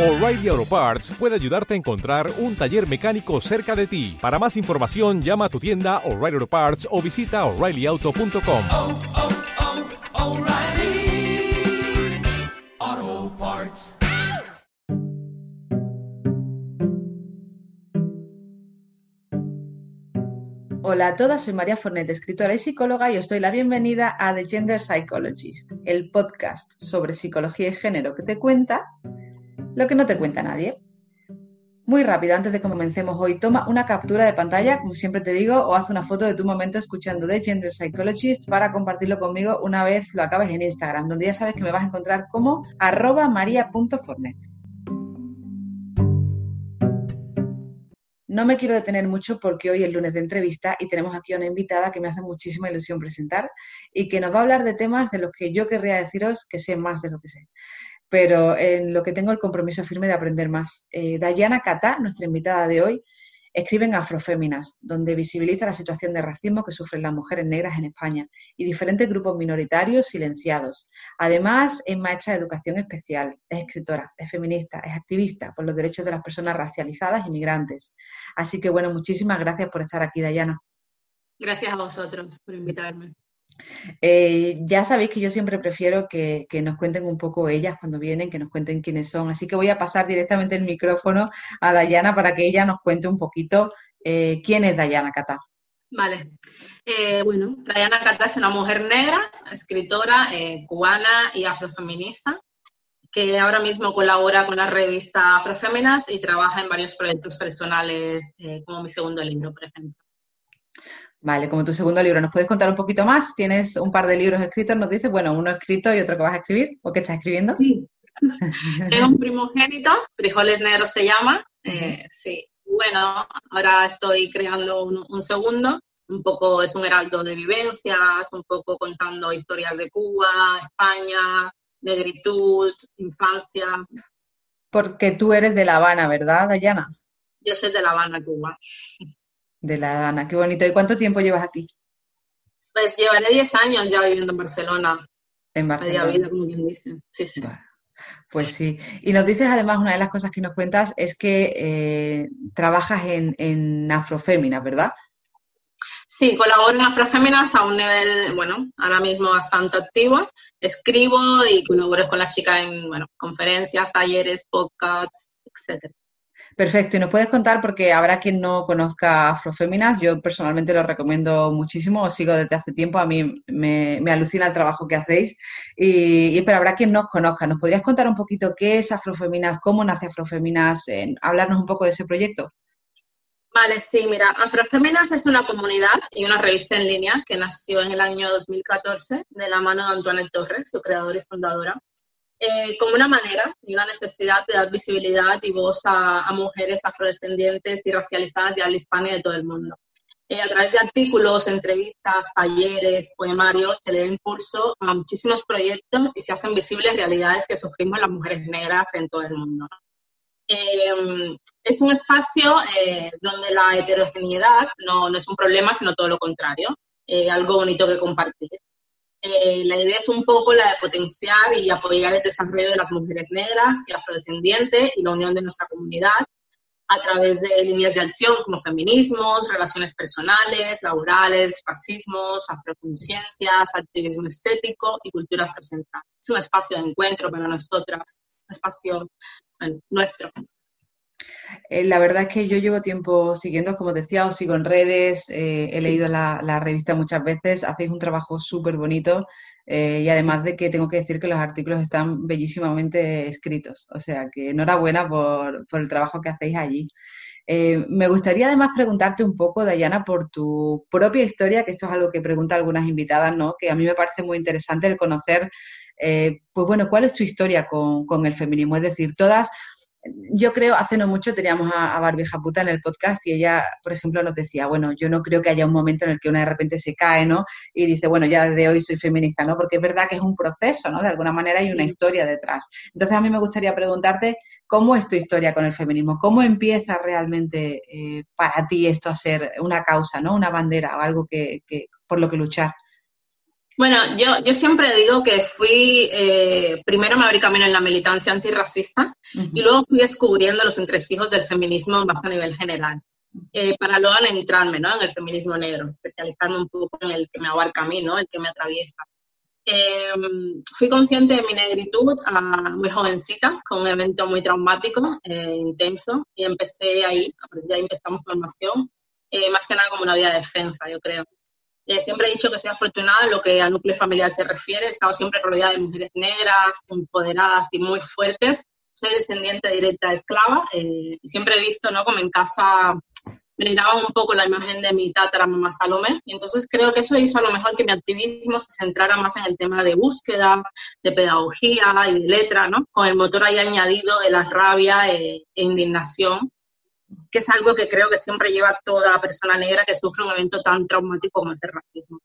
O'Reilly Auto Parts puede ayudarte a encontrar un taller mecánico cerca de ti. Para más información, llama a tu tienda O'Reilly Auto Parts o visita oreillyauto.com. oh, oh, Parts. Hola a todas, soy María Fornet, escritora y psicóloga, y os doy la bienvenida a The Gender Psychologist, el podcast sobre psicología y género que te cuenta lo que no te cuenta nadie. Muy rápido, antes de que comencemos hoy, toma una captura de pantalla, como siempre te digo, o haz una foto de tu momento escuchando The Gender Psychologist para compartirlo conmigo una vez lo acabes en Instagram, donde ya sabes que me vas a encontrar como arroba maria.fornet. No me quiero detener mucho porque hoy es lunes de entrevista y tenemos aquí a una invitada que me hace muchísima ilusión presentar y que nos va a hablar de temas de los que yo querría deciros que sé más de lo que sé pero en lo que tengo el compromiso firme de aprender más. Eh, Dayana Cata, nuestra invitada de hoy, escribe en Afroféminas, donde visibiliza la situación de racismo que sufren las mujeres negras en España y diferentes grupos minoritarios silenciados. Además, es maestra de educación especial, es escritora, es feminista, es activista por los derechos de las personas racializadas y migrantes. Así que, bueno, muchísimas gracias por estar aquí, Dayana. Gracias a vosotros por invitarme. Eh, ya sabéis que yo siempre prefiero que, nos cuenten un poco ellas cuando vienen, que nos cuenten quiénes son. Así que voy a pasar directamente el micrófono a Dayana para que ella nos cuente un poquito eh, quién es Dayana Cata. Vale. Eh, bueno, Dayana Cata es una mujer negra, escritora, cubana y afrofeminista, que ahora mismo colabora con la revista Afroféminas y trabaja en varios proyectos personales, como mi segundo libro, por ejemplo. Vale, como tu segundo libro, ¿nos puedes contar un poquito más? Tienes un par de libros escritos, nos dices, bueno, uno escrito y otro que vas a escribir, ¿o qué estás escribiendo? Sí. Tengo un primogénito, Frijoles Negros se llama. Eh, sí. Bueno, ahora estoy creando un, un, segundo, un poco es un heraldo de vivencias, un poco contando historias de Cuba, España, negritud, infancia. Porque tú eres de La Habana, ¿verdad, Dayana? Yo soy de La Habana, Cuba. De La Habana, qué bonito. ¿Y cuánto tiempo llevas aquí? Pues llevaré 10 años ya viviendo en Barcelona. En Barcelona. Media vida, como quien dice. Sí, sí. Bueno, pues sí. Y nos dices además, una de las cosas que nos cuentas es que eh, trabajas en, en Afroféminas, ¿verdad? Sí, colaboro en Afroféminas a un nivel, bueno, ahora mismo bastante activo. Escribo y colaboro con las chicas en, bueno, conferencias, talleres, podcasts, etcétera. Perfecto, y nos puedes contar, porque habrá quien no conozca Afroféminas, yo personalmente lo recomiendo muchísimo, os sigo desde hace tiempo, a mí me, alucina el trabajo que hacéis, y, y, pero habrá quien no os conozca. ¿Nos podrías contar un poquito qué es Afroféminas, cómo nace Afroféminas, eh, hablarnos un poco de ese proyecto? Vale, sí, mira, Afroféminas es una comunidad y una revista en línea que nació en el año 2014 de la mano de Antoinette Torres, su creadora y fundadora, eh, como una manera y una necesidad de dar visibilidad y voz a, a mujeres afrodescendientes y racializadas de habla hispana y de todo el mundo. Eh, a través de artículos, entrevistas, talleres, poemarios, se le da impulso a muchísimos proyectos y se hacen visibles realidades que sufrimos las mujeres negras en todo el mundo. Eh, es un espacio eh, donde la heterogeneidad no, no, es un problema, sino todo lo contrario, eh, algo bonito que compartir. Eh, la idea es un poco la de potenciar y apoyar el desarrollo de las mujeres negras y afrodescendientes y la unión de nuestra comunidad a través de líneas de acción como feminismos, relaciones personales, laborales, racismos, afroconciencias, activismo estético y cultura afrocentral. Es un espacio de encuentro para nosotras, un espacio nuestro. Eh, la verdad es que yo llevo tiempo siguiendo, como decía, os sigo en redes, eh, he sí. leído la, la, revista muchas veces, hacéis un trabajo súper bonito eh, y además de que tengo que decir que los artículos están bellísimamente escritos, o sea que enhorabuena por, por el trabajo que hacéis allí. Eh, me gustaría además preguntarte un poco, Dayana, por tu propia historia, que esto es algo que preguntan algunas invitadas, ¿no? Que a mí me parece muy interesante el conocer, eh, pues bueno, cuál es tu historia con, con el feminismo. Es decir, todas yo creo, hace no mucho teníamos a, a Barbie Japuta en el podcast y ella, por ejemplo, nos decía, bueno, yo no creo que haya un momento en el que una de repente se cae, ¿no? Y dice, bueno, ya desde hoy soy feminista, ¿no? Porque es verdad que es un proceso, ¿no? De alguna manera hay una historia detrás. Entonces a mí me gustaría preguntarte, ¿cómo es tu historia con el feminismo? ¿Cómo empieza realmente eh, para ti esto a ser una causa, ¿no? Una bandera o algo que, que por lo que luchar? Bueno, yo, yo siempre digo que fui, eh, primero me abrí camino en la militancia antirracista y luego fui descubriendo los entresijos del feminismo más a nivel general. Eh, para luego adentrarme ¿no? en el feminismo negro, especializarme un poco en el que me abarca a mí, ¿no? el que me atraviesa. Eh, fui consciente de mi negritud muy jovencita, con un evento muy traumático, intenso, y empecé ahí, a ahí empezamos formación, más que nada como una vía de defensa, yo creo. Eh, siempre he dicho que soy afortunada en lo que a núcleo familiar se refiere. He estado siempre rodeada de mujeres negras, empoderadas y muy fuertes. Soy descendiente directa de esclava eh, siempre he visto, ¿no? Como en casa miraba un poco la imagen de mi tatara mamá Salomé. Y entonces creo que eso hizo a lo mejor que mi activismo se centrara más en el tema de búsqueda, de pedagogía y de letra, ¿no? Con el motor ahí añadido de la rabia eh, e indignación que es algo que creo que siempre lleva toda persona negra que sufre un evento tan traumático como es el racismo.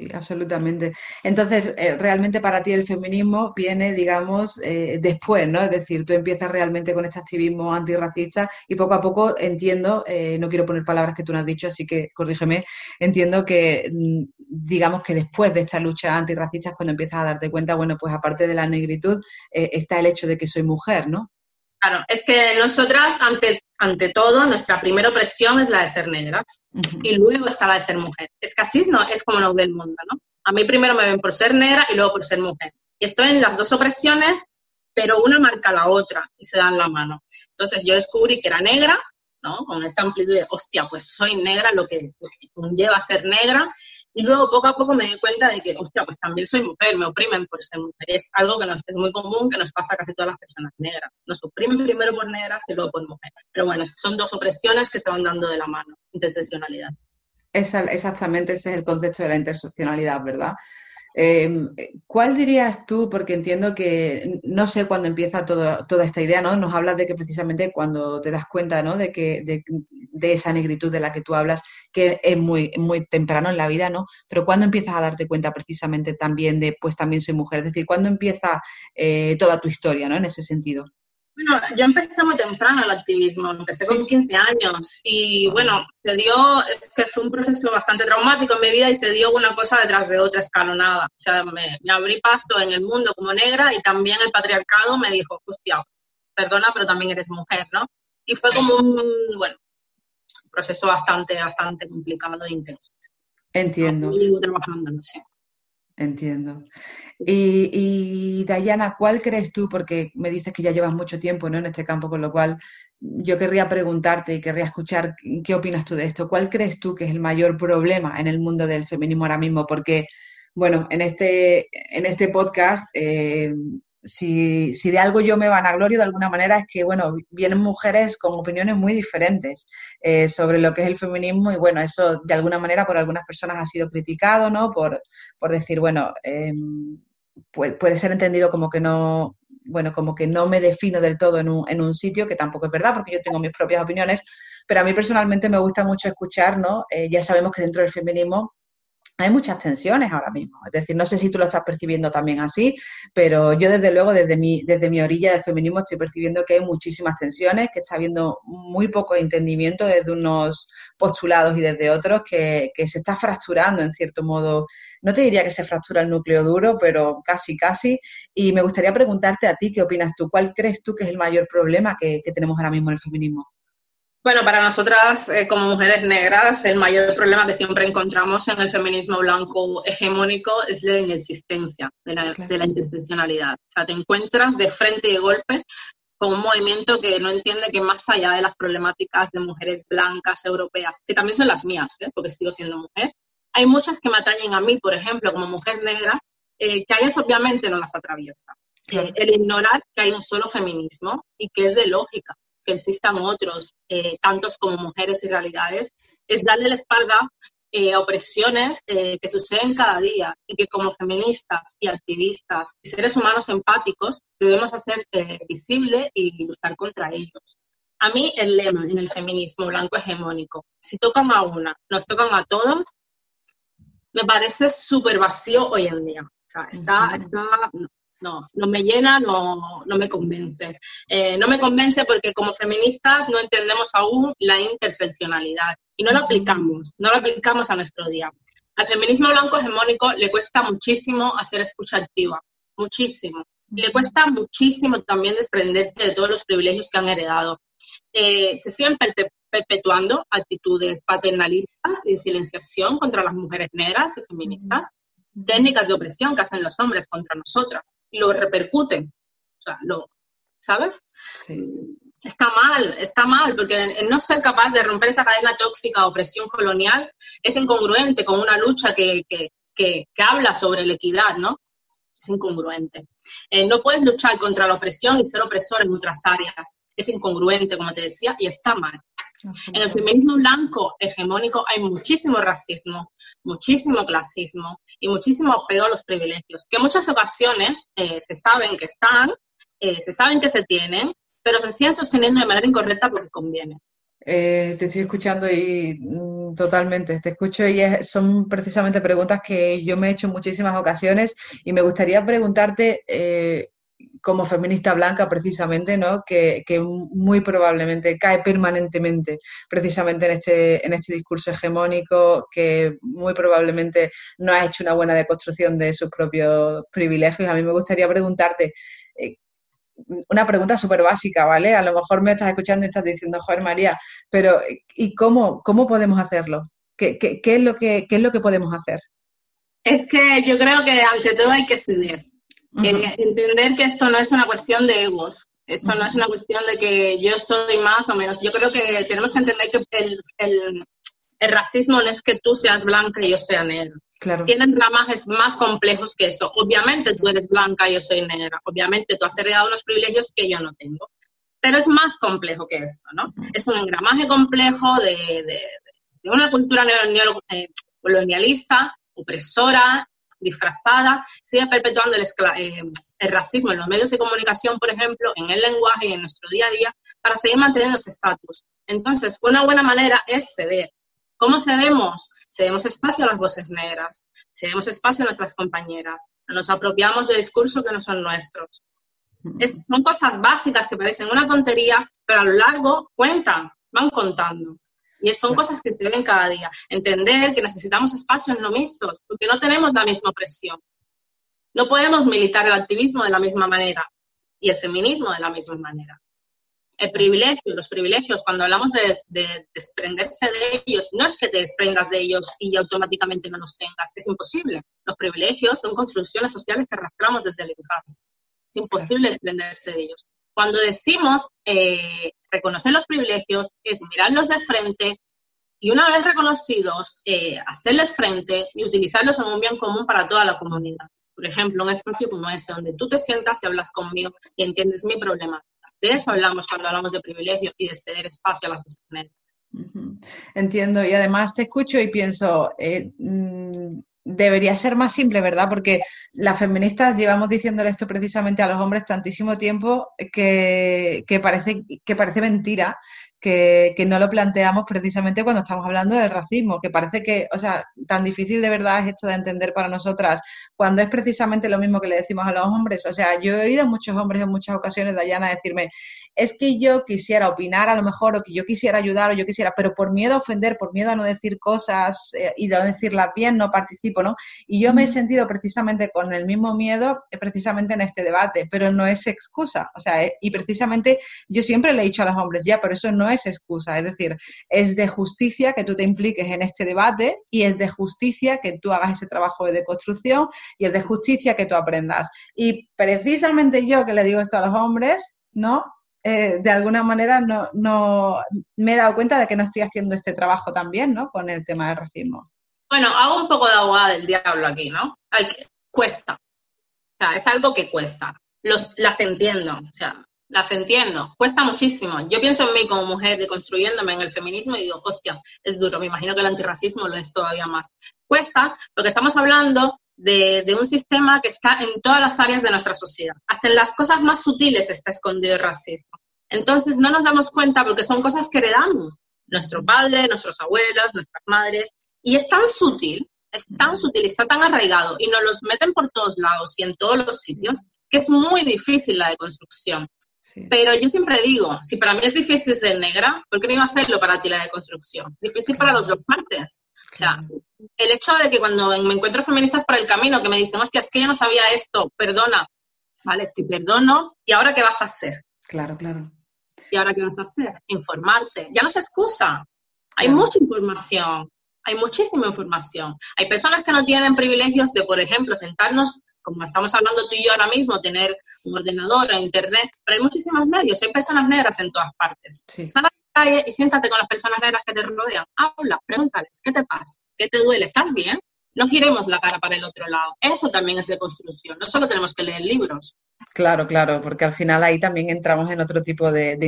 Sí, absolutamente. Entonces, eh, realmente para ti el feminismo viene, digamos, eh, después, ¿no? Es decir, tú empiezas realmente con este activismo antirracista y poco a poco entiendo, eh, no quiero poner palabras que tú no has dicho, así que corrígeme, entiendo que, mm, digamos que después de esta lucha antirracista es cuando empiezas a darte cuenta, bueno, pues aparte de la negritud, está el hecho de que soy mujer, ¿no? Claro, es que nosotras, ante, ante todo, nuestra primera opresión es la de ser negras y luego está la de ser mujer. Es que así no, es como nos ve el mundo, ¿no? A mí primero me ven por ser negra y luego por ser mujer. Y estoy en las dos opresiones, pero una marca a la otra y se dan la mano. Entonces yo descubrí que era negra, ¿no? Con esta amplitud de, hostia, pues soy negra, lo que conlleva ser negra, y luego poco a poco me di cuenta de que, hostia, pues también soy mujer, me oprimen por ser mujer. Es algo que nos, es muy común, que nos pasa a casi todas las personas negras. Nos oprimen primero por negras y luego por mujer. Pero bueno, son dos opresiones que se van dando de la mano, interseccionalidad. Esa, exactamente ese es el concepto de la interseccionalidad, ¿verdad? Eh, ¿Cuál dirías tú, porque entiendo que no sé cuándo empieza toda esta idea, ¿no? Nos hablas de que precisamente cuando te das cuenta, ¿no? De que de, esa negritud de la que tú hablas, que es muy, muy temprano en la vida, ¿no? Pero ¿cuándo empiezas a darte cuenta precisamente también de, pues también soy mujer? Es decir, ¿cuándo empieza eh, toda tu historia, ¿no? En ese sentido. Bueno, yo empecé muy temprano el activismo, empecé con 15 años y bueno, se dio, es que fue un proceso bastante traumático en mi vida y se dio una cosa detrás de otra escalonada. O sea, me, abrí paso en el mundo como negra y también el patriarcado me dijo, hostia, perdona, pero también eres mujer, ¿no? Y fue como un, bueno, proceso bastante, bastante complicado e intenso. Entiendo. trabajando, no sé. Entiendo. Y, y, Dayana, ¿cuál crees tú? Porque me dices que ya llevas mucho tiempo ¿no? en este campo, con lo cual yo querría preguntarte y querría escuchar qué opinas tú de esto. ¿Cuál crees tú que es el mayor problema en el mundo del feminismo ahora mismo? Porque, bueno, en este, en este podcast eh, si, de algo yo me vanaglorio de alguna manera es que, bueno, vienen mujeres con opiniones muy diferentes eh, sobre lo que es el feminismo y, bueno, eso de alguna manera por algunas personas ha sido criticado, ¿no? Por, por decir, bueno, em, puede, puede, ser entendido como que no, bueno, como que no me defino del todo en un, en un sitio, que tampoco es verdad porque yo tengo mis propias opiniones, pero a mí personalmente me gusta mucho escuchar, ¿no? Eh, ya sabemos que dentro del feminismo hay muchas tensiones ahora mismo. Es decir, no sé si tú lo estás percibiendo también así, pero yo desde luego desde mi, desde mi orilla del feminismo estoy percibiendo que hay muchísimas tensiones, que está habiendo muy poco entendimiento desde unos postulados y desde otros, que, se está fracturando en cierto modo. No te diría que se fractura el núcleo duro, pero casi, casi. Y me gustaría preguntarte a ti, ¿qué opinas tú? ¿Cuál crees tú que es el mayor problema que tenemos ahora mismo en el feminismo? Bueno, para nosotras eh, como mujeres negras, el mayor problema que siempre encontramos en el feminismo blanco hegemónico es la inexistencia de la, de la interseccionalidad. O sea, te encuentras de frente y de golpe con un movimiento que no entiende que más allá de las problemáticas de mujeres blancas europeas, que también son las mías, ¿eh? porque sigo siendo mujer, hay muchas que me atañen a mí, por ejemplo, como mujer negra, eh, que a ellas obviamente no las atraviesa. el ignorar que hay un solo feminismo y que es de lógica que existan otros, eh, tantos como mujeres y realidades, es darle la espalda eh, a opresiones eh, que suceden cada día y que como feministas y activistas y seres humanos empáticos debemos hacer visible y luchar contra ellos. A mí el lema en el feminismo blanco hegemónico, si tocan a una, nos tocan a todos, me parece súper vacío hoy en día. O sea, está, está, no, no me llena, no, no me convence. Eh, no me convence porque como feministas no entendemos aún la interseccionalidad y no lo aplicamos, no lo aplicamos a nuestro día. Al feminismo blanco hegemónico le cuesta muchísimo hacer escucha activa, muchísimo. le cuesta muchísimo también desprenderse de todos los privilegios que han heredado. Eh, se siguen perpetuando actitudes paternalistas y de silenciación contra las mujeres negras y feministas, técnicas de opresión que hacen los hombres contra nosotras lo repercuten. O sea, lo, ¿sabes? Está mal, está mal, porque no ser capaz de romper esa cadena tóxica, opresión colonial, es incongruente con una lucha que, que, que, habla sobre la equidad, ¿no? Es incongruente. Eh, no puedes luchar contra la opresión y ser opresor en otras áreas. Es incongruente, como te decía, y está mal. En el feminismo blanco hegemónico hay muchísimo racismo, muchísimo clasismo y muchísimo apego a los privilegios, que en muchas ocasiones eh, se saben que están, eh, se saben que se tienen, pero se siguen sosteniendo de manera incorrecta porque conviene. Eh, te estoy escuchando y mm, totalmente, te escucho y son precisamente preguntas que yo me he hecho en muchísimas ocasiones y me gustaría preguntarte como feminista blanca precisamente, ¿no? Que, muy probablemente cae permanentemente precisamente en este, en este discurso hegemónico, que muy probablemente no ha hecho una buena deconstrucción de sus propios privilegios. A mí me gustaría preguntarte, eh, una pregunta súper básica, ¿vale? A lo mejor me estás escuchando y estás diciendo, joder María, pero ¿y cómo, cómo podemos hacerlo? ¿Qué, es lo que, ¿Qué es lo que podemos hacer? Es que yo creo que ante todo hay que ceder eh, entender que esto no es una cuestión de egos, esto no es una cuestión de que yo soy más o menos. Yo creo que tenemos que entender que el, el, el racismo no es que tú seas blanca y yo sea negra. Claro. Tienen ramajes más complejos que eso. Obviamente tú eres blanca y yo soy negra. Obviamente tú has heredado unos privilegios que yo no tengo. Pero es más complejo que esto, ¿no? Es un engramaje complejo de, de, de una cultura eh, colonialista, opresora, disfrazada, sigue perpetuando eh, el, racismo en los medios de comunicación, por ejemplo, en el lenguaje y en nuestro día a día, para seguir manteniendo ese estatus. Entonces, una buena manera es ceder. ¿Cómo cedemos? Cedemos espacio a las voces negras, cedemos espacio a nuestras compañeras, nos apropiamos de discursos que no son nuestros. son cosas básicas que parecen una tontería, pero a lo largo cuentan, van contando. Y son cosas que se ven cada día. Entender que necesitamos espacios no mixtos, porque no tenemos la misma presión. No podemos militar el activismo de la misma manera y el feminismo de la misma manera. El privilegio, los privilegios, cuando hablamos de, desprenderse de ellos, no es que te desprendas de ellos y automáticamente no los tengas, es imposible. Los privilegios son construcciones sociales que arrastramos desde la infancia. Es imposible desprenderse de ellos. Cuando decimos eh, reconocer los privilegios, es mirarlos de frente y una vez reconocidos, eh, hacerles frente y utilizarlos en un bien común para toda la comunidad. Por ejemplo, un espacio como este, donde tú te sientas y hablas conmigo y entiendes mi problema. De eso hablamos cuando hablamos de privilegio y de ceder espacio a las personas. Entiendo, y además te escucho y pienso, eh, mm, debería ser más simple, ¿verdad? Porque las feministas llevamos diciéndole esto precisamente a los hombres tantísimo tiempo que, que, parece, que parece mentira que, no lo planteamos precisamente cuando estamos hablando del racismo, que parece que, o sea, tan difícil de verdad es esto de entender para nosotras, cuando es precisamente lo mismo que le decimos a los hombres. O sea, yo he oído a muchos hombres en muchas ocasiones, Dayana, decirme, es que yo quisiera opinar a lo mejor, o que yo quisiera ayudar, o yo quisiera, pero por miedo a ofender, por miedo a no decir cosas eh, y de no decirlas bien, no participo, ¿no? Y yo me he sentido precisamente con el mismo miedo, eh, precisamente en este debate, pero no es excusa. O sea, eh, y precisamente yo siempre le he dicho a los hombres, ya, pero eso no es excusa, es decir, es de justicia que tú te impliques en este debate y es de justicia que tú hagas ese trabajo de deconstrucción y es de justicia que tú aprendas. Y precisamente yo que le digo esto a los hombres, ¿no? Eh, de alguna manera no, no me he dado cuenta de que no estoy haciendo este trabajo también, ¿no? Con el tema del racismo. Bueno, hago un poco de abogada del diablo aquí, ¿no? Hay que, cuesta. Es algo que cuesta. Los, las entiendo. O sea, las entiendo, cuesta muchísimo. Yo pienso en mí como mujer, deconstruyéndome en el feminismo y digo, hostia, es duro. Me imagino que el antirracismo lo es todavía más. Cuesta porque estamos hablando de, un sistema que está en todas las áreas de nuestra sociedad. Hasta en las cosas más sutiles está escondido el racismo. Entonces no nos damos cuenta porque son cosas que heredamos. Nuestro padre, nuestros abuelos, nuestras madres. Y es tan sutil, es tan sutil, está tan arraigado y nos los meten por todos lados y en todos los sitios que es muy difícil la deconstrucción. Pero yo siempre digo, si para mí es difícil ser negra, ¿por qué no iba a hacerlo para ti la deconstrucción? Es difícil para las dos partes. O sea, el hecho de que cuando me encuentro feministas por el camino que me dicen, hostia, es que yo no sabía esto, perdona, ¿vale? Te perdono, ¿y ahora qué vas a hacer? Claro, claro. ¿Y ahora qué vas a hacer? Informarte. Ya no se excusa. Hay mucha información. Hay muchísima información. Hay personas que no tienen privilegios de, por ejemplo, sentarnos como estamos hablando tú y yo ahora mismo, tener un ordenador internet, pero hay muchísimos medios, hay personas negras en todas partes. Sal a la calle y siéntate con las personas negras que te rodean, habla, pregúntales, ¿qué te pasa? ¿Qué te duele? ¿Estás bien? No giremos la cara para el otro lado. Eso también es de construcción. No solo tenemos que leer libros. Claro, claro, porque al final ahí también entramos en otro tipo de,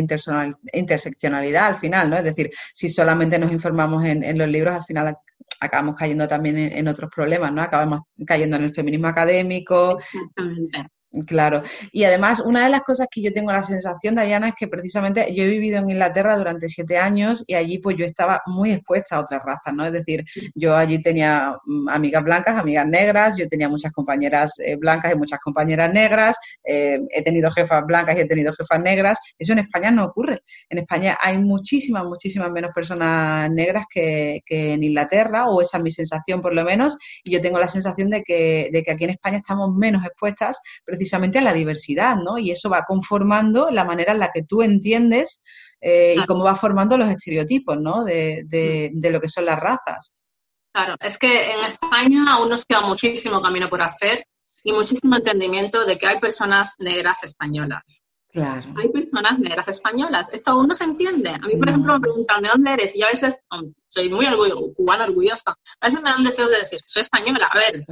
interseccionalidad al final, ¿no? Es decir, si solamente nos informamos en, en los libros, al final acabamos cayendo también en, otros problemas, ¿no? Acabamos cayendo en el feminismo académico. Exactamente. Claro. Y además, una de las cosas que yo tengo la sensación, Diana, es que precisamente yo he vivido en Inglaterra durante siete años y allí pues yo estaba muy expuesta a otras razas, ¿no? Es decir, yo allí tenía mm, amigas blancas, amigas negras, yo tenía muchas compañeras eh, blancas y muchas compañeras negras, eh, he tenido jefas blancas y he tenido jefas negras. Eso en España no ocurre. En España hay muchísimas, muchísimas menos personas negras que, que en Inglaterra, o esa es mi sensación por lo menos, y yo tengo la sensación de que, de que aquí en España estamos menos expuestas, precisamente a la diversidad, ¿no? Y eso va conformando la manera en la que tú entiendes eh, y cómo va formando los estereotipos, ¿no? De, de, lo que son las razas. Claro, es que en España aún nos queda muchísimo camino por hacer y muchísimo entendimiento de que hay personas negras españolas. Claro. Hay personas negras españolas. Esto aún no se entiende. A mí, por ejemplo, me preguntan de dónde eres y yo a veces um, soy muy orgullo, cubana orgullosa. A veces me dan deseo de decir, soy española. A ver,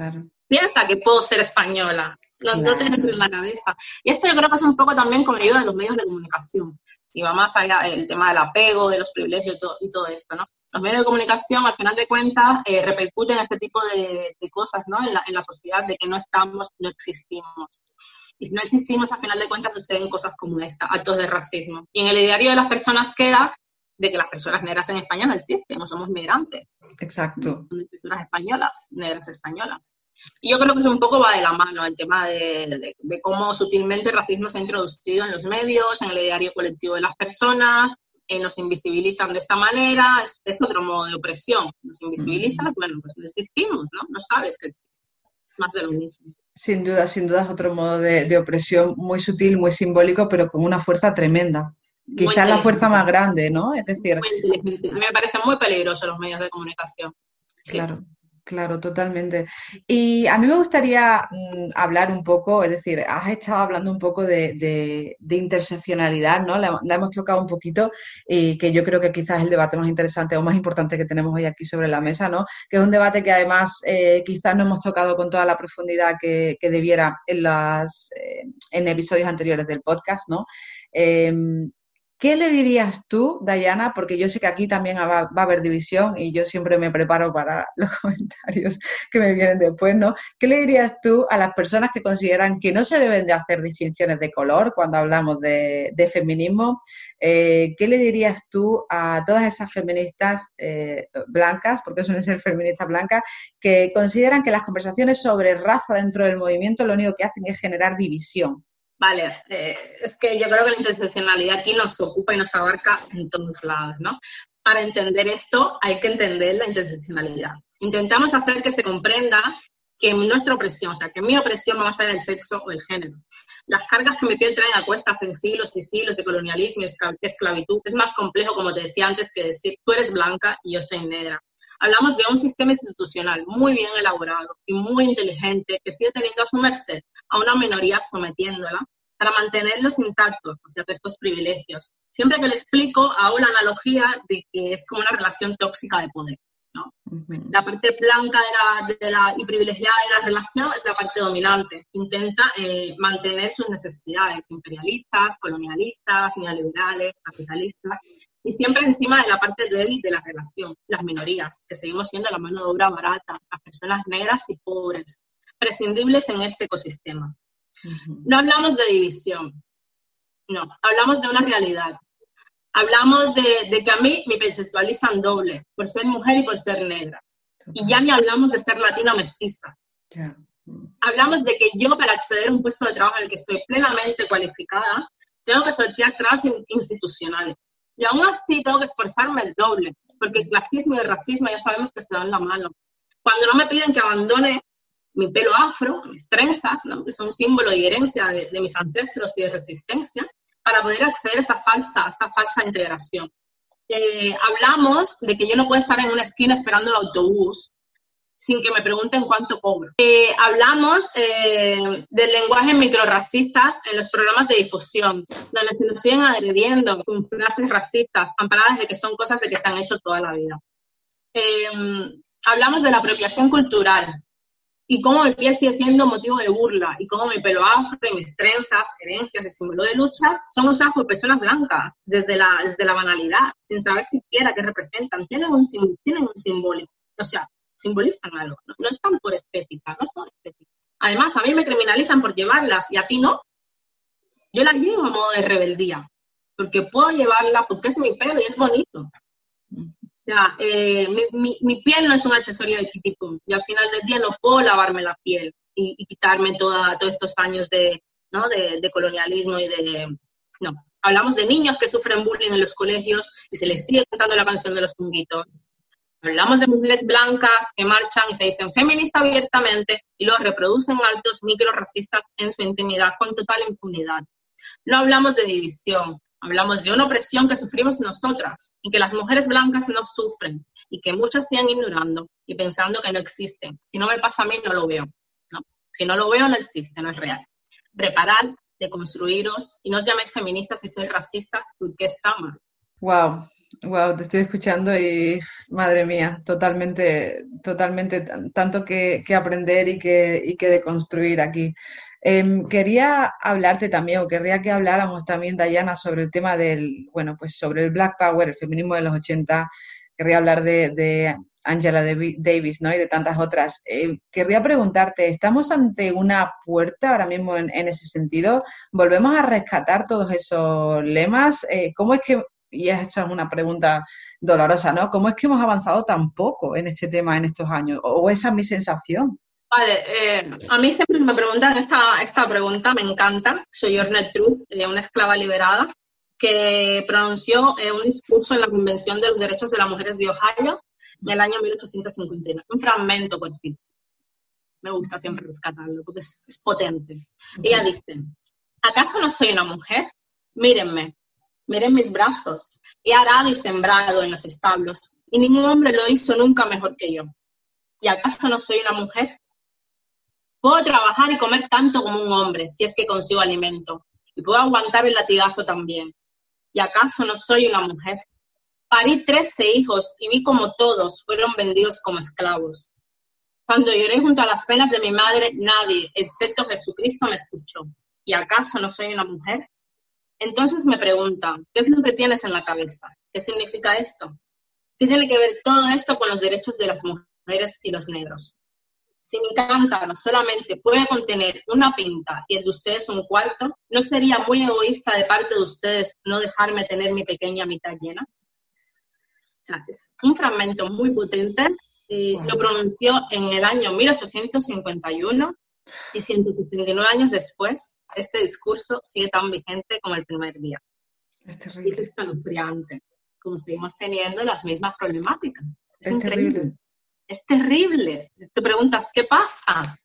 piensa que puedo ser española. Los dos tienen en la cabeza. Y esto yo creo que es un poco también con ayuda de los medios de comunicación. Y va más allá del tema del apego, de los privilegios y todo, esto, ¿no? Los medios de comunicación, al final de cuentas, eh, repercuten este tipo de, cosas, ¿no? En la, en la sociedad, de que no estamos, no existimos. Y si no existimos, al final de cuentas, suceden cosas como esta, actos de racismo. Y en el ideario de las personas queda de que las personas negras en España no existen, no somos migrantes. Exacto. Son personas españolas, negras españolas. Y yo creo que eso un poco va de la mano el tema de, cómo sutilmente el racismo se ha introducido en los medios, en el ideario colectivo de las personas, eh, nos invisibilizan de esta manera, es, otro modo de opresión. Nos invisibilizan, bueno, pues no existimos, ¿no? No sabes que existe. Más de lo mismo. Sin duda, sin duda es otro modo de, opresión muy sutil, muy simbólico, pero con una fuerza tremenda. Quizás la fuerza más grande, ¿no? Es decir... Muy inteligente. A mí me parecen muy peligrosos los medios de comunicación. Claro. Claro, totalmente. Y a mí me gustaría mm, hablar un poco, es decir, has estado hablando un poco de, interseccionalidad, ¿no? La, hemos tocado un poquito y que yo creo que quizás es el debate más interesante o más importante que tenemos hoy aquí sobre la mesa, ¿no? Que es un debate que además eh, quizás no hemos tocado con toda la profundidad que, debiera en, las, eh, en episodios anteriores del podcast, ¿no? Em, ¿Qué le dirías tú, Dayana? Porque yo sé que aquí también va, a haber división y yo siempre me preparo para los comentarios que me vienen después, ¿no? ¿Qué le dirías tú a las personas que consideran que no se deben de hacer distinciones de color cuando hablamos de, feminismo? Eh, ¿Qué le dirías tú a todas esas feministas eh, blancas, porque suelen ser feministas blancas, que consideran que las conversaciones sobre raza dentro del movimiento lo único que hacen es generar división? Vale, eh, es que yo creo que la interseccionalidad aquí nos ocupa y nos abarca en todos lados, ¿no? Para entender esto hay que entender la interseccionalidad. Intentamos hacer que se comprenda que nuestra opresión, o sea, que mi opresión va más allá del sexo o el género. Las cargas que mi piel traen a cuestas en siglos y siglos de colonialismo y esclavitud es más complejo, como te decía antes, que decir tú eres blanca y yo soy negra. Hablamos de un sistema institucional muy bien elaborado y muy inteligente que sigue teniendo a su merced a una minoría sometiéndola para mantenerlos intactos, o sea, estos privilegios. Siempre que le explico, hago la analogía de que es como una relación tóxica de poder. La parte blanca de la, y privilegiada de la relación es la parte dominante. Intenta eh, mantener sus necesidades imperialistas, colonialistas, neoliberales, capitalistas, y siempre encima de la parte débil de la relación, las minorías, que seguimos siendo la mano de obra barata, las personas negras y pobres, prescindibles en este ecosistema. No hablamos de división, no, hablamos de una realidad. Hablamos de, que a mí me bisexualizan doble, por ser mujer y por ser negra. Y ya ni hablamos de ser latina mestiza. Hablamos de que yo para acceder a un puesto de trabajo en el que estoy plenamente cualificada, tengo que sortear trabas institucionales. Y aún así tengo que esforzarme el doble, porque el clasismo y el racismo ya sabemos que se dan la mano. Cuando no me piden que abandone mi pelo afro, mis trenzas, ¿no? que son símbolo y herencia de, de, mis ancestros y de resistencia, para poder acceder a esta falsa, a esta falsa integración. Eh, hablamos de que yo no puedo estar en una esquina esperando el autobús sin que me pregunten cuánto cobro. Eh, hablamos eh, del lenguaje microracistas en los programas de difusión, donde se nos siguen agrediendo con frases racistas, amparadas de que son cosas de que se han hecho toda la vida. hablamos de la apropiación cultural, y cómo mi piel sigue siendo motivo de burla, y cómo mi pelo afro y mis trenzas, herencias y símbolo de luchas son usados por personas blancas desde la, desde la banalidad, sin saber siquiera qué representan. Tienen un, tienen un simbólico, o sea, simbolizan algo, ¿no? están por estética, no son estéticas. Además, a mí me criminalizan por llevarlas y a ti no. Yo la llevo a modo de rebeldía, porque puedo llevarla porque es mi pelo y es bonito sea, eh, mi, mi, piel no es un accesorio de tipo y al final del día no puedo lavarme la piel y, quitarme toda, todos estos años de, ¿no? de, de, colonialismo y de... No, hablamos de niños que sufren bullying en los colegios y se les sigue cantando la canción de los punguitos. Hablamos de mujeres blancas que marchan y se dicen feministas abiertamente y los reproducen altos micro racistas en su intimidad con total impunidad. No hablamos de división, Hablamos de una opresión que sufrimos nosotras y que las mujeres blancas no sufren y que muchas siguen ignorando y pensando que no existen. Si no me pasa a mí, no lo veo. ¿no? Si no lo veo, no existe, no es real. Reparar, deconstruiros y no os llaméis feministas si sois racistas porque está mal. Wow, wow, te estoy escuchando y madre mía, totalmente, totalmente tanto que, que aprender y que, y que deconstruir aquí. Em, quería hablarte también, o querría que habláramos también, Dayana, sobre el tema del, bueno, pues sobre el Black Power, el feminismo de los 80. Querría hablar de, Angela Davis, ¿no? Y de tantas otras. Eh, querría preguntarte, ¿estamos ante una puerta ahora mismo en, ese sentido? ¿Volvemos a rescatar todos esos lemas? Eh, ¿Cómo es que, y esa es una pregunta dolorosa, ¿no? ¿Cómo es que hemos avanzado tan poco en este tema en estos años? ¿O esa es mi sensación? Vale, eh, a mí siempre me preguntan esta, esta pregunta, me encanta. Soy Ornette True, eh, una esclava liberada, que pronunció eh, un discurso en la Convención de los Derechos de las Mujeres de Ohio en el año 1859. Un fragmento cortito. Me gusta siempre rescatarlo porque es, potente. Ella dice, ¿acaso no soy una mujer? Mírenme, miren mis brazos. He arado y sembrado en los establos y ningún hombre lo hizo nunca mejor que yo. ¿Y acaso no soy una mujer? Puedo trabajar y comer tanto como un hombre, si es que consigo alimento. Y puedo aguantar el latigazo también. ¿Y acaso no soy una mujer? Parí trece hijos y vi como todos fueron vendidos como esclavos. Cuando lloré junto a las penas de mi madre, nadie, excepto Jesucristo, me escuchó. ¿Y acaso no soy una mujer? Entonces me preguntan, ¿qué es lo que tienes en la cabeza? ¿Qué significa esto? ¿Qué tiene que ver todo esto con los derechos de las mujeres y los negros? Si mi cántaro solamente puede contener una pinta y el de ustedes un cuarto, ¿no sería muy egoísta de parte de ustedes no dejarme tener mi pequeña mitad llena? O sea, es un fragmento muy potente. Eh, Lo pronunció en el año 1851 y 169 años después, este discurso sigue tan vigente como el primer día. Es terrible. Es escalofriante, como seguimos teniendo las mismas problemáticas. Es, es increíble. Terrible. Es terrible. Te preguntas, ¿qué pasa?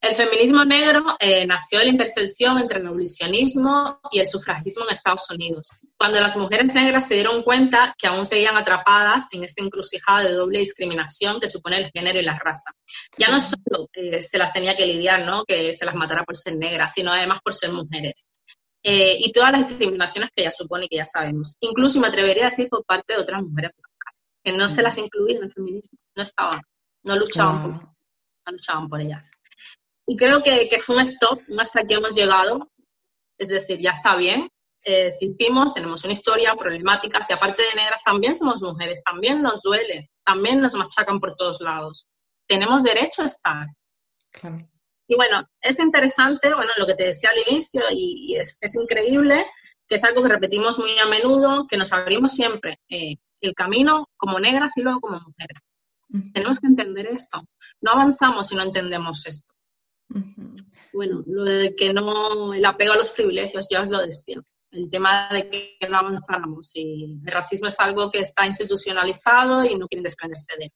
El feminismo negro eh, nació de la intersección entre el abolicionismo y el sufragismo en Estados Unidos, cuando las mujeres negras se dieron cuenta que aún seguían atrapadas en esta encrucijada de doble discriminación que supone el género y la raza. Ya no solo eh, se las tenía que lidiar, ¿no? que se las matara por ser negras, sino además por ser mujeres. Eh, y todas las discriminaciones que ya supone que ya sabemos. Incluso me atrevería a decir por parte de otras mujeres que no se las incluía en el feminismo, no estaban, no luchaban, por, no luchaban por ellas. Y creo que, que, fue un stop, hasta aquí hemos llegado, es decir, ya está bien, eh, existimos, tenemos una historia, problemáticas, y aparte de negras también somos mujeres, también nos duele, también nos machacan por todos lados. Tenemos derecho a estar. Y bueno, es interesante, bueno, lo que te decía al inicio, y, es, es, increíble, que es algo que repetimos muy a menudo, que nos abrimos siempre. Eh, el camino como negras y luego como mujeres. Tenemos que entender esto. No avanzamos si no entendemos esto. Bueno, lo de que no, el apego a los privilegios, ya os lo decía. el tema de que no avanzamos. Y el racismo es algo que está institucionalizado y no quieren desprenderse de él.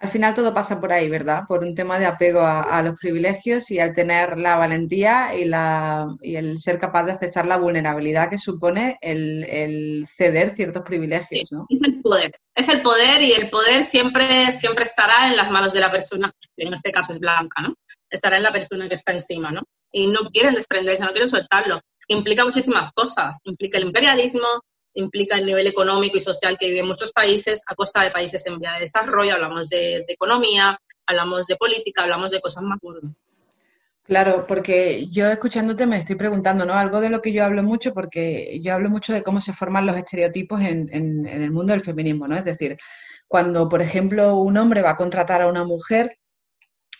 Al final todo pasa por ahí, ¿verdad? Por un tema de apego a, los privilegios y al tener la valentía y, la, y el ser capaz de aceptar la vulnerabilidad que supone el, ceder ciertos privilegios, ¿no? Es el poder, es el poder y el poder siempre, siempre estará en las manos de la persona, en este caso es blanca, ¿no? Estará en la persona que está encima, ¿no? Y no quieren desprenderse, no quieren soltarlo. Es que implica muchísimas cosas. Implica el imperialismo, implica el nivel económico y social que viven muchos países a costa de países en vía de desarrollo, hablamos de, economía, hablamos de política, hablamos de cosas más gordas. Claro, porque yo escuchándote me estoy preguntando, ¿no? Algo de lo que yo hablo mucho, porque yo hablo mucho de cómo se forman los estereotipos en, en el mundo del feminismo, ¿no? Es decir, cuando, por ejemplo, un hombre va a contratar a una mujer,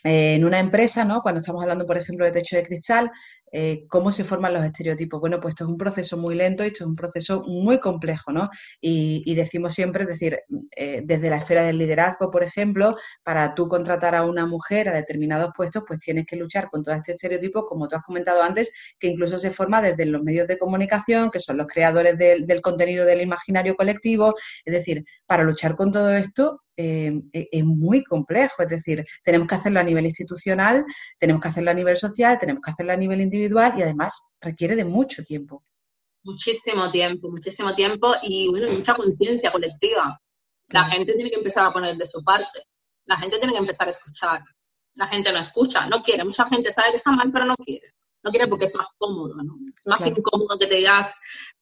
eh, en una empresa, ¿no? Cuando estamos hablando, por ejemplo, de techo de cristal, eh, cómo se forman los estereotipos. Bueno, pues esto es un proceso muy lento y esto es un proceso muy complejo, ¿no? Y, decimos siempre, es decir, eh, desde la esfera del liderazgo, por ejemplo, para tú contratar a una mujer a determinados puestos, pues tienes que luchar con todo este estereotipo, como tú has comentado antes, que incluso se forma desde los medios de comunicación, que son los creadores del contenido del imaginario colectivo. Es decir, para luchar con todo esto, eh, es muy complejo. Es decir, tenemos que hacerlo a nivel institucional, tenemos que hacerlo a nivel social, tenemos que hacerlo a nivel individual y además requiere de mucho tiempo. Muchísimo tiempo, muchísimo tiempo y bueno, mucha conciencia colectiva. La gente tiene que empezar a poner de su parte. La gente tiene que empezar a escuchar. La gente no escucha, no quiere. Mucha gente sabe que está mal, pero no quiere. No quiere porque es más cómodo, ¿no? Es más incómodo que te digas,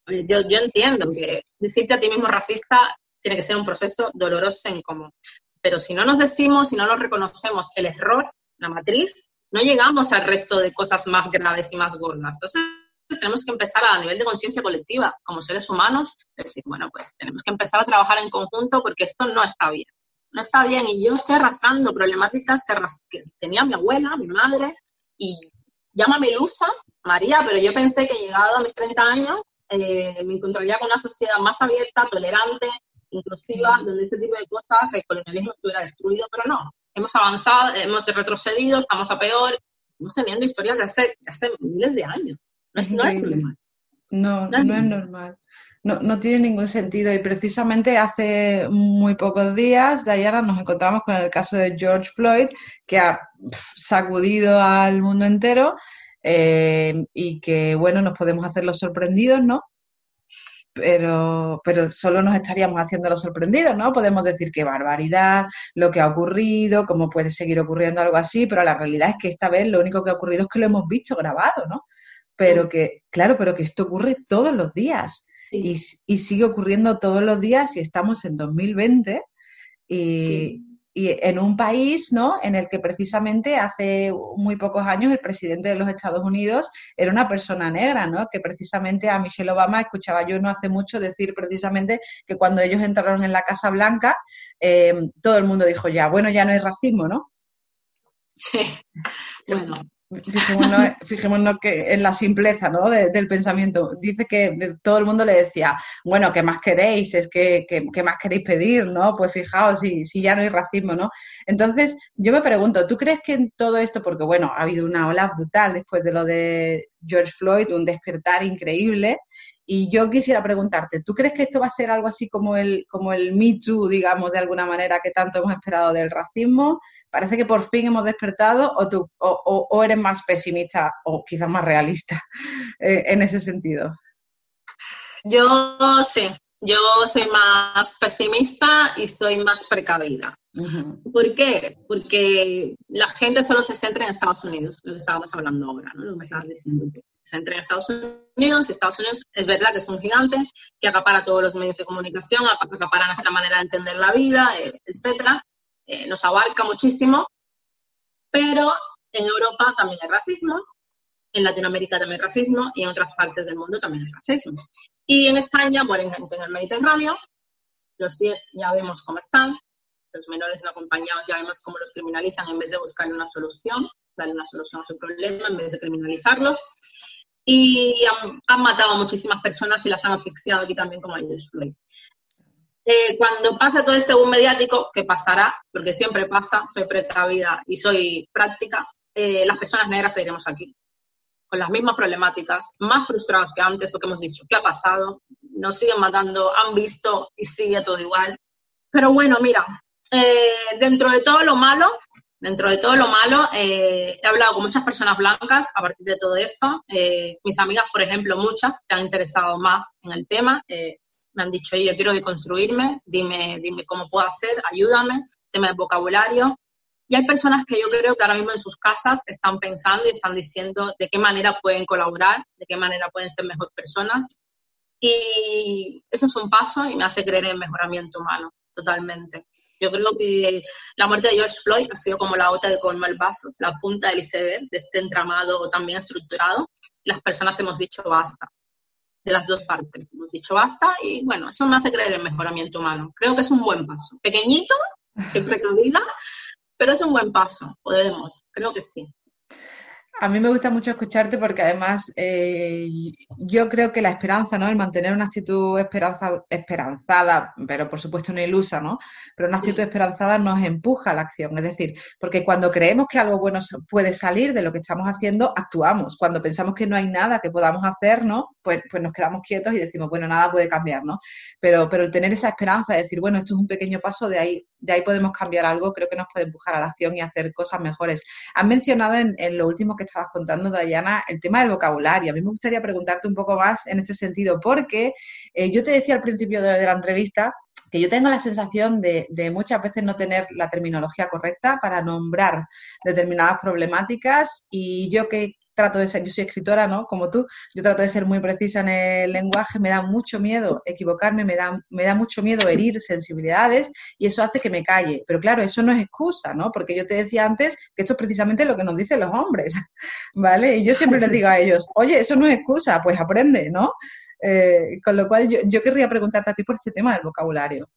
yo, yo entiendo que decirte a ti mismo racista tiene que ser un proceso doloroso e incómodo. Pero si no nos decimos, si no nos reconocemos el error, la matriz, no llegamos al resto de cosas más graves y más gordas. Entonces, tenemos que empezar a, nivel de conciencia colectiva, como seres humanos, decir, bueno, pues tenemos que empezar a trabajar en conjunto porque esto no está bien. No está bien y yo estoy arrastrando problemáticas que, tenía mi abuela, mi madre, y llámame ilusa, María, pero yo pensé que llegado a mis 30 años eh, me encontraría con una sociedad más abierta, tolerante, inclusiva, donde ese tipo de cosas, el colonialismo estuviera destruido, pero no hemos avanzado, hemos retrocedido, estamos a peor, estamos teniendo historias de hace, hace miles de años. No es, normal. No, no, es normal. No, no, tiene ningún sentido. Y precisamente hace muy pocos días, Diana, nos encontramos con el caso de George Floyd, que ha sacudido al mundo entero eh, y que, bueno, nos podemos hacer los sorprendidos, ¿no? Pero, pero solo nos estaríamos haciendo los sorprendidos, ¿no? Podemos decir qué barbaridad, lo que ha ocurrido, cómo puede seguir ocurriendo algo así, pero la realidad es que esta vez lo único que ha ocurrido es que lo hemos visto grabado, ¿no? Pero que, claro, pero que esto ocurre todos los días y, y, sigue ocurriendo todos los días y estamos en 2020 y, y en un país ¿no? en el que precisamente hace muy pocos años el presidente de los Estados Unidos era una persona negra, ¿no? que precisamente a Michelle Obama escuchaba yo no hace mucho decir precisamente que cuando ellos entraron en la Casa Blanca eh, todo el mundo dijo ya, bueno, ya no hay racismo, ¿no? Sí, bueno, Fijémonos, que en la simpleza ¿no? del pensamiento. Dice que todo el mundo le decía, bueno, ¿qué más queréis? Es que, ¿qué más queréis pedir? ¿no? Pues fijaos, si, si ya no hay racismo, ¿no? Entonces, yo me pregunto, ¿tú crees que en todo esto, porque bueno, ha habido una ola brutal después de lo de George Floyd, un despertar increíble, y yo quisiera preguntarte, ¿tú crees que esto va a ser algo así como el, como el Me Too, digamos, de alguna manera, que tanto hemos esperado del racismo? ¿Parece que por fin hemos despertado o, tú, o, eres más pesimista o quizás más realista eh, en ese sentido? Yo sí, yo soy más pesimista y soy más precavida. ¿Por qué? Porque la gente solo se centra en Estados Unidos, lo que estábamos hablando ahora, ¿no? lo que me estabas diciendo Se centra en Estados Unidos, Estados Unidos es verdad que es un gigante que acapara todos los medios de comunicación, acapara nuestra manera de entender la vida, eh, etcétera, eh, nos abarca muchísimo, pero en Europa también hay racismo, en Latinoamérica también hay racismo y en otras partes del mundo también hay racismo. Y en España gente en el Mediterráneo, los CIES ya vemos cómo están, los menores no acompañados ya vemos cómo los criminalizan en vez de buscar una solución, darle una solución a su problema en vez de criminalizarlos. Y han, matado a muchísimas personas y las han asfixiado aquí también como a Floyd. Eh, cuando pase todo este boom mediático, que pasará, porque siempre pasa, soy precavida y soy práctica, eh, las personas negras seguiremos aquí. con las mismas problemáticas, más frustrados que antes, porque hemos dicho, ¿qué ha pasado? Nos siguen matando, han visto y sigue todo igual. Pero bueno, mira, eh, dentro de todo lo malo, dentro de todo lo malo, eh, he hablado con muchas personas blancas a partir de todo esto. Eh, mis amigas, por ejemplo, muchas que han interesado más en el tema, me han dicho, yo quiero deconstruirme, dime, dime cómo puedo hacer, ayúdame, tema de vocabulario. Y hay personas que yo creo que ahora mismo en sus casas están pensando y están diciendo de qué manera pueden colaborar, de qué manera pueden ser mejores personas. Y eso es un paso y me hace creer en mejoramiento humano, totalmente. Yo creo que la muerte de George Floyd ha sido como la gota de colmar vasos, la punta del iceberg de este entramado también estructurado. Las personas hemos dicho basta, de las dos partes. Hemos dicho basta y bueno, eso me hace creer en mejoramiento humano. Creo que es un buen paso. Pequeñito, que precavida, pero es un buen paso. Podemos, creo que sí. A mí me gusta mucho escucharte porque además eh, yo creo que la esperanza, ¿no? El mantener una actitud esperanza, esperanzada, pero por supuesto no ilusa, ¿no? Pero una actitud esperanzada nos empuja a la acción. Es decir, porque cuando creemos que algo bueno puede salir de lo que estamos haciendo, actuamos. Cuando pensamos que no hay nada que podamos hacer, ¿no? Pues, pues nos quedamos quietos y decimos, bueno, nada puede cambiar, ¿no? Pero, pero el tener esa esperanza de decir, bueno, esto es un pequeño paso, de ahí, de ahí podemos cambiar algo, creo que nos puede empujar a la acción y hacer cosas mejores. Has mencionado en, lo último que estabas contando, Dayana, el tema del vocabulario. A mí me gustaría preguntarte un poco más en este sentido, porque eh, yo te decía al principio de, la entrevista que yo tengo la sensación de, muchas veces no tener la terminología correcta para nombrar determinadas problemáticas y yo que trato de ser, yo soy escritora, ¿no? Como tú, yo trato de ser muy precisa en el lenguaje, me da mucho miedo equivocarme, me da, me da mucho miedo herir sensibilidades y eso hace que me calle. Pero claro, eso no es excusa, ¿no? Porque yo te decía antes que esto es precisamente lo que nos dicen los hombres, ¿vale? Y yo siempre les digo a ellos, oye, eso no es excusa, pues aprende, ¿no? Eh, con lo cual yo, yo querría preguntarte a ti por este tema del vocabulario.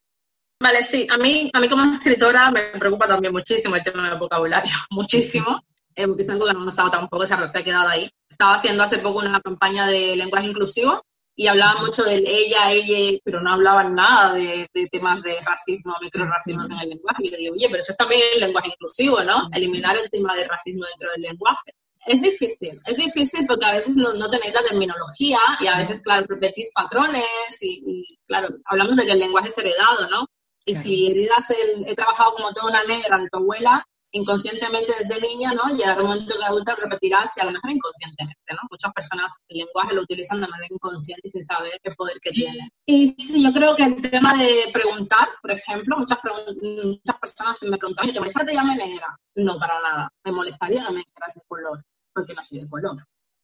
Vale, sí, a mí, a mí como escritora me preocupa también muchísimo el tema del vocabulario, muchísimo eh, porque es algo que no ha tampoco, se ha quedado ahí. Estaba haciendo hace poco una campaña de lenguaje inclusivo y hablaban mucho del ella, ella, pero no hablaban nada de, temas de racismo, microracismo en el lenguaje. Y yo digo, oye, pero eso es también el lenguaje inclusivo, ¿no? Eliminar el tema de racismo dentro del lenguaje. Es difícil, es difícil porque a veces no, no tenéis la terminología y a veces, claro, repetís patrones y, claro, hablamos de que el lenguaje es heredado, ¿no? Y si heredas el, he trabajado como toda una negra de tu abuela, inconscientemente desde niña, ¿no? Y un momento que adulta repetirás, y a lo mejor inconscientemente, ¿no? Muchas personas el lenguaje lo utilizan de manera inconsciente y sin saber qué poder que tiene. Y sí, yo creo que el tema de preguntar, por ejemplo, muchas, muchas personas me preguntan, ¿te molesta que te llame negra? No, para nada. Me molestaría que me dijeras de color, porque no soy de color.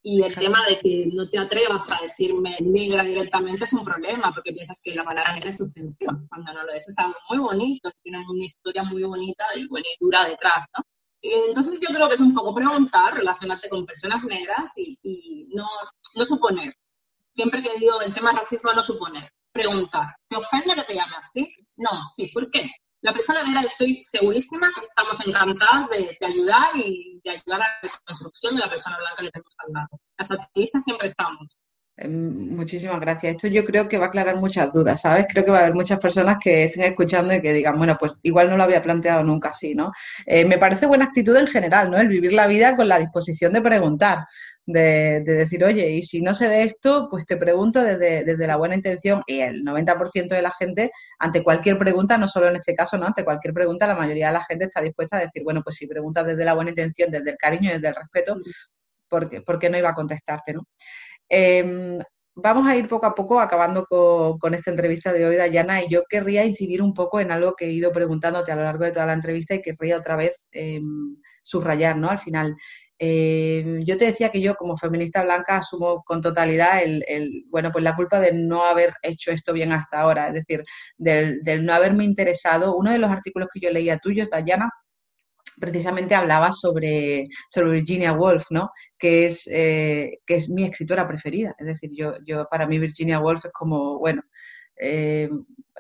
Y el tema de que no te atrevas a decirme negra directamente es un problema, porque piensas que la palabra negra es ofensiva, cuando no lo es. Es algo muy bonito, tiene una historia muy bonita y, buena y dura detrás, ¿no? Y entonces yo creo que es un poco preguntar, relacionarte con personas negras y, y no, no suponer. Siempre que digo el tema racismo, no suponer. Preguntar. ¿Te ofende que te llame así? No, sí, ¿por qué? La persona negra estoy segurísima que estamos encantadas de, ayudar y de ayudar a la construcción de la persona blanca que tenemos al lado. Las activistas siempre estamos. Em, muchísimas gracias. Esto yo creo que va a aclarar muchas dudas, ¿sabes? Creo que va a haber muchas personas que estén escuchando y que digan, bueno, pues igual no lo había planteado nunca así, ¿no? Eh, me parece buena actitud en general, ¿no? El vivir la vida con la disposición de preguntar de, decir, oye, y si no sé de esto, pues te pregunto desde, desde la buena intención y el 90% de la gente, ante cualquier pregunta, no solo en este caso, ¿no? Ante cualquier pregunta, la mayoría de la gente está dispuesta a decir, bueno, pues si preguntas desde la buena intención, desde el cariño y desde el respeto, ¿por qué, por qué no iba a contestarte, ¿no? Em, vamos a ir poco a poco acabando con, esta entrevista de hoy, Dayana, y yo querría incidir un poco en algo que he ido preguntándote a lo largo de toda la entrevista y querría otra vez em, subrayar, ¿no? Al final, eh, yo te decía que yo como feminista blanca asumo con totalidad el, bueno, pues la culpa de no haber hecho esto bien hasta ahora, es decir, del, no haberme interesado. Uno de los artículos que yo leía tuyo, Dayana, precisamente hablaba sobre, sobre Virginia Woolf, ¿no? Que es, eh, que es mi escritora preferida. Es decir, yo, yo para mí Virginia Woolf es como, bueno, eh,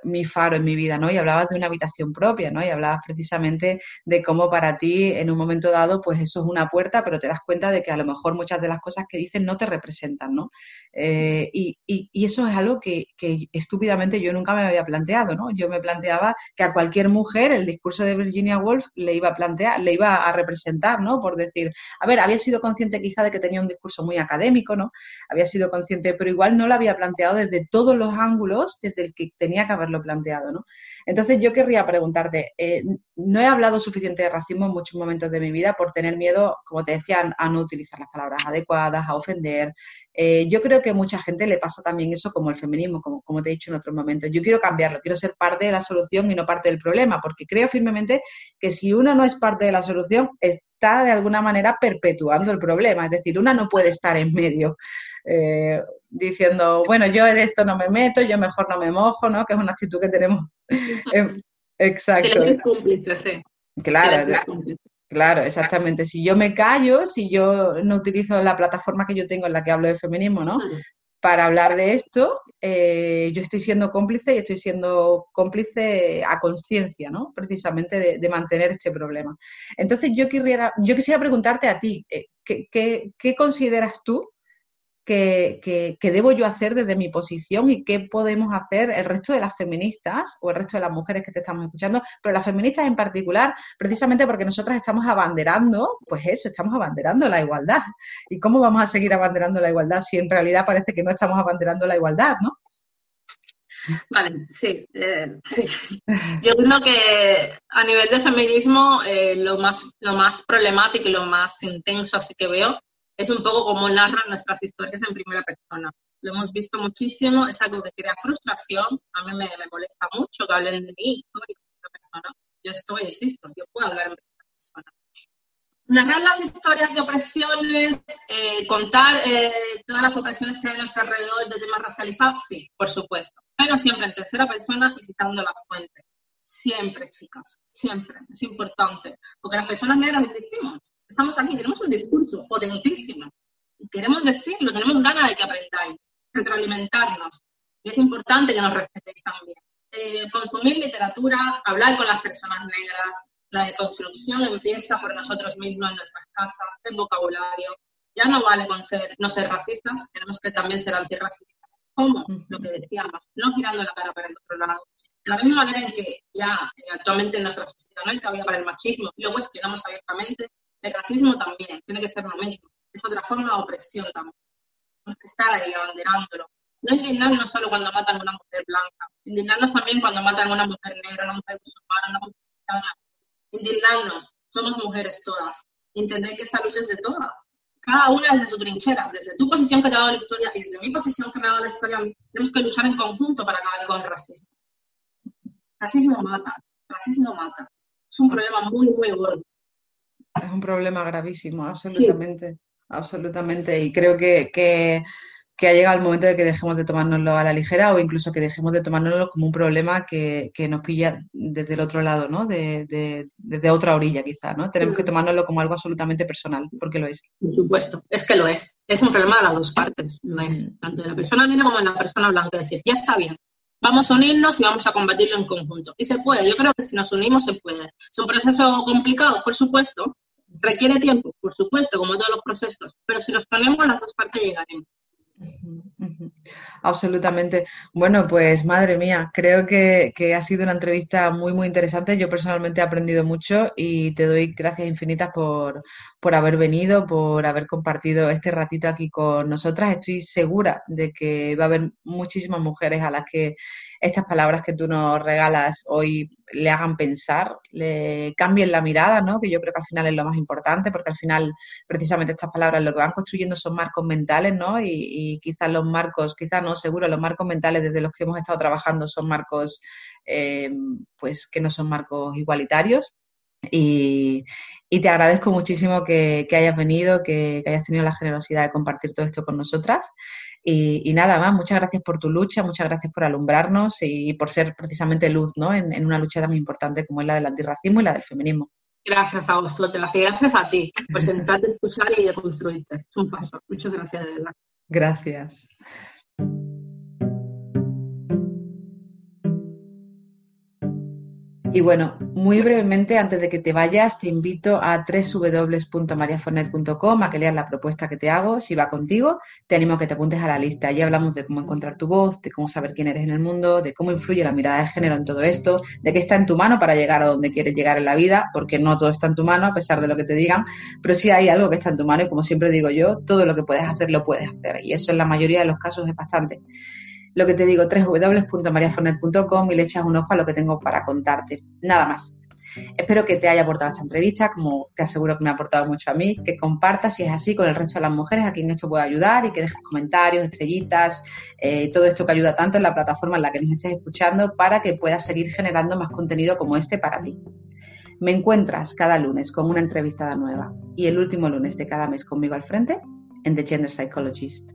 mi faro en mi vida, ¿no? Y hablabas de una habitación propia, ¿no? Y hablabas precisamente de cómo para ti en un momento dado, pues eso es una puerta, pero te das cuenta de que a lo mejor muchas de las cosas que dices no te representan, ¿no? Eh, y, y, eso es algo que, que, estúpidamente yo nunca me había planteado, ¿no? Yo me planteaba que a cualquier mujer el discurso de Virginia Woolf le iba a plantear, le iba a representar, ¿no? Por decir, a ver, había sido consciente quizá de que tenía un discurso muy académico, ¿no? Había sido consciente, pero igual no lo había planteado desde todos los ángulos desde el que tenía que haberlo planteado, ¿no? Entonces yo querría preguntarte, eh, no he hablado suficiente de racismo en muchos momentos de mi vida por tener miedo, como te decía, a no utilizar las palabras adecuadas, a ofender. Eh, yo creo que a mucha gente le pasa también eso como el feminismo, como, como te he dicho en otros momentos. Yo quiero cambiarlo, quiero ser parte de la solución y no parte del problema, porque creo firmemente que si uno no es parte de la solución, está de alguna manera perpetuando el problema. Es decir, una no puede estar en medio. Eh, diciendo, bueno, yo de esto no me meto, yo mejor no me mojo, ¿no? Que es una actitud que tenemos. Eh, exacto. Sí, cómplice, sí. Claro, claro, exactamente. Si yo me callo, si yo no utilizo la plataforma que yo tengo en la que hablo de feminismo, ¿no? Para hablar de esto, eh, yo estoy siendo cómplice y estoy siendo cómplice a conciencia, ¿no? Precisamente de, mantener este problema. Entonces, yo quisiera, yo quisiera preguntarte a ti, ¿qué, qué consideras tú que, debo yo hacer desde mi posición y qué podemos hacer el resto de las feministas o el resto de las mujeres que te estamos escuchando, pero las feministas en particular, precisamente porque nosotras estamos abanderando, pues eso, estamos abanderando la igualdad. ¿Y cómo vamos a seguir abanderando la igualdad si en realidad parece que no estamos abanderando la igualdad, ¿no? Vale, sí, eh, Yo creo que a nivel de feminismo eh, lo, más, lo más problemático y lo más intenso así que veo es un poco como narran nuestras historias en primera persona. Lo hemos visto muchísimo, es algo que crea frustración. A mí me, molesta mucho que hablen de mi historia en primera persona. Yo estoy, insisto, yo puedo hablar en primera persona. Narrar las historias de opresiones, eh, contar eh, todas las opresiones que hay a nuestro alrededor de temas racializados, sí, por supuesto. Pero siempre en tercera persona y citando la fuente. Siempre, chicas, siempre. Es importante. Porque las personas negras existimos estamos aquí, tenemos un discurso potentísimo. Queremos decirlo, tenemos ganas de que aprendáis, retroalimentarnos. Y es importante que nos respetéis también. Eh, consumir literatura, hablar con las personas negras, la deconstrucción empieza por nosotros mismos en nuestras casas, el vocabulario. Ya no vale con ser, no ser racistas, tenemos que también ser antirracistas. ¿Cómo? Lo que decíamos, no girando la cara para el otro lado. De la misma manera en que ya eh, actualmente en nuestra sociedad no hay cabida para el machismo, lo cuestionamos abiertamente, el racismo también, tiene que ser lo mismo. Es otra forma de opresión también. Tenemos que estar ahí abanderándolo. No indignarnos solo cuando matan a una mujer blanca, indignarnos también cuando matan a una mujer negra, una mujer musulmana, una mujer cristiana. Indignarnos, somos mujeres todas. Entender que esta lucha es de todas. Cada una desde su trinchera, desde tu posición que te ha dado la historia y desde mi posición que me ha dado la historia, tenemos que luchar en conjunto para acabar con el racismo. Racismo mata, racismo mata. Es un problema muy, muy gordo. Es un problema gravísimo, absolutamente. Absolutamente. Y creo que, que, ha llegado el momento de que dejemos de tomárnoslo a la ligera o incluso que dejemos de tomárnoslo como un problema que, nos pilla desde el otro lado, ¿no? De, desde otra orilla, quizá, ¿no? Tenemos que tomárnoslo como algo absolutamente personal, porque lo es. Por supuesto, es que lo es. Es un problema de las dos partes, lo es. Mm. Tanto de la persona negra como de la persona blanca. Es decir, ya está bien, vamos a unirnos y vamos a combatirlo en conjunto. Y se puede, yo creo que si nos unimos se puede. Es un proceso complicado, por supuesto, Requiere tiempo, por supuesto, como todos los procesos, pero si nos ponemos las dos partes llegaremos. Absolutamente. Bueno, pues madre mía, creo que, ha sido una entrevista muy, muy interesante. Yo personalmente he aprendido mucho y te doy gracias infinitas por, por haber venido, por haber compartido este ratito aquí con nosotras. Estoy segura de que va a haber muchísimas mujeres a las que estas palabras que tú nos regalas hoy le hagan pensar, le cambien la mirada, ¿no? Que yo creo que al final es lo más importante, porque al final precisamente estas palabras lo que van construyendo son marcos mentales, ¿no? Y, quizás los marcos, quizás no, seguro, los marcos mentales desde los que hemos estado trabajando son marcos, eh, pues que no son marcos igualitarios. Y, te agradezco muchísimo que, hayas venido, que hayas tenido la generosidad de compartir todo esto con nosotras. Y, nada más, muchas gracias por tu lucha, muchas gracias por alumbrarnos y, por ser precisamente luz ¿no? en, una lucha tan importante como es la del antirracismo y la del feminismo. Gracias a vos, y gracias a ti por sentarte, escuchar y construirte. Es un paso. Muchas gracias, de verdad. Gracias. Y bueno, muy brevemente, antes de que te vayas, te invito a www.mariafornet.com a que leas la propuesta que te hago. Si va contigo, te animo a que te apuntes a la lista. Allí hablamos de cómo encontrar tu voz, de cómo saber quién eres en el mundo, de cómo influye la mirada de género en todo esto, de qué está en tu mano para llegar a donde quieres llegar en la vida, porque no todo está en tu mano, a pesar de lo que te digan, pero sí hay algo que está en tu mano y como siempre digo yo, todo lo que puedes hacer lo puedes hacer. Y eso en la mayoría de los casos es bastante lo que te digo, www.mariafornet.com y le echas un ojo a lo que tengo para contarte. Nada más. Espero que te haya aportado esta entrevista, como te aseguro que me ha aportado mucho a mí, que compartas si es así con el resto de las mujeres a quien esto puede ayudar y que dejes comentarios, estrellitas, eh, todo esto que ayuda tanto en la plataforma en la que nos estés escuchando para que puedas seguir generando más contenido como este para ti. Me encuentras cada lunes con una entrevistada nueva y el último lunes de cada mes conmigo al frente en The Gender Psychologist.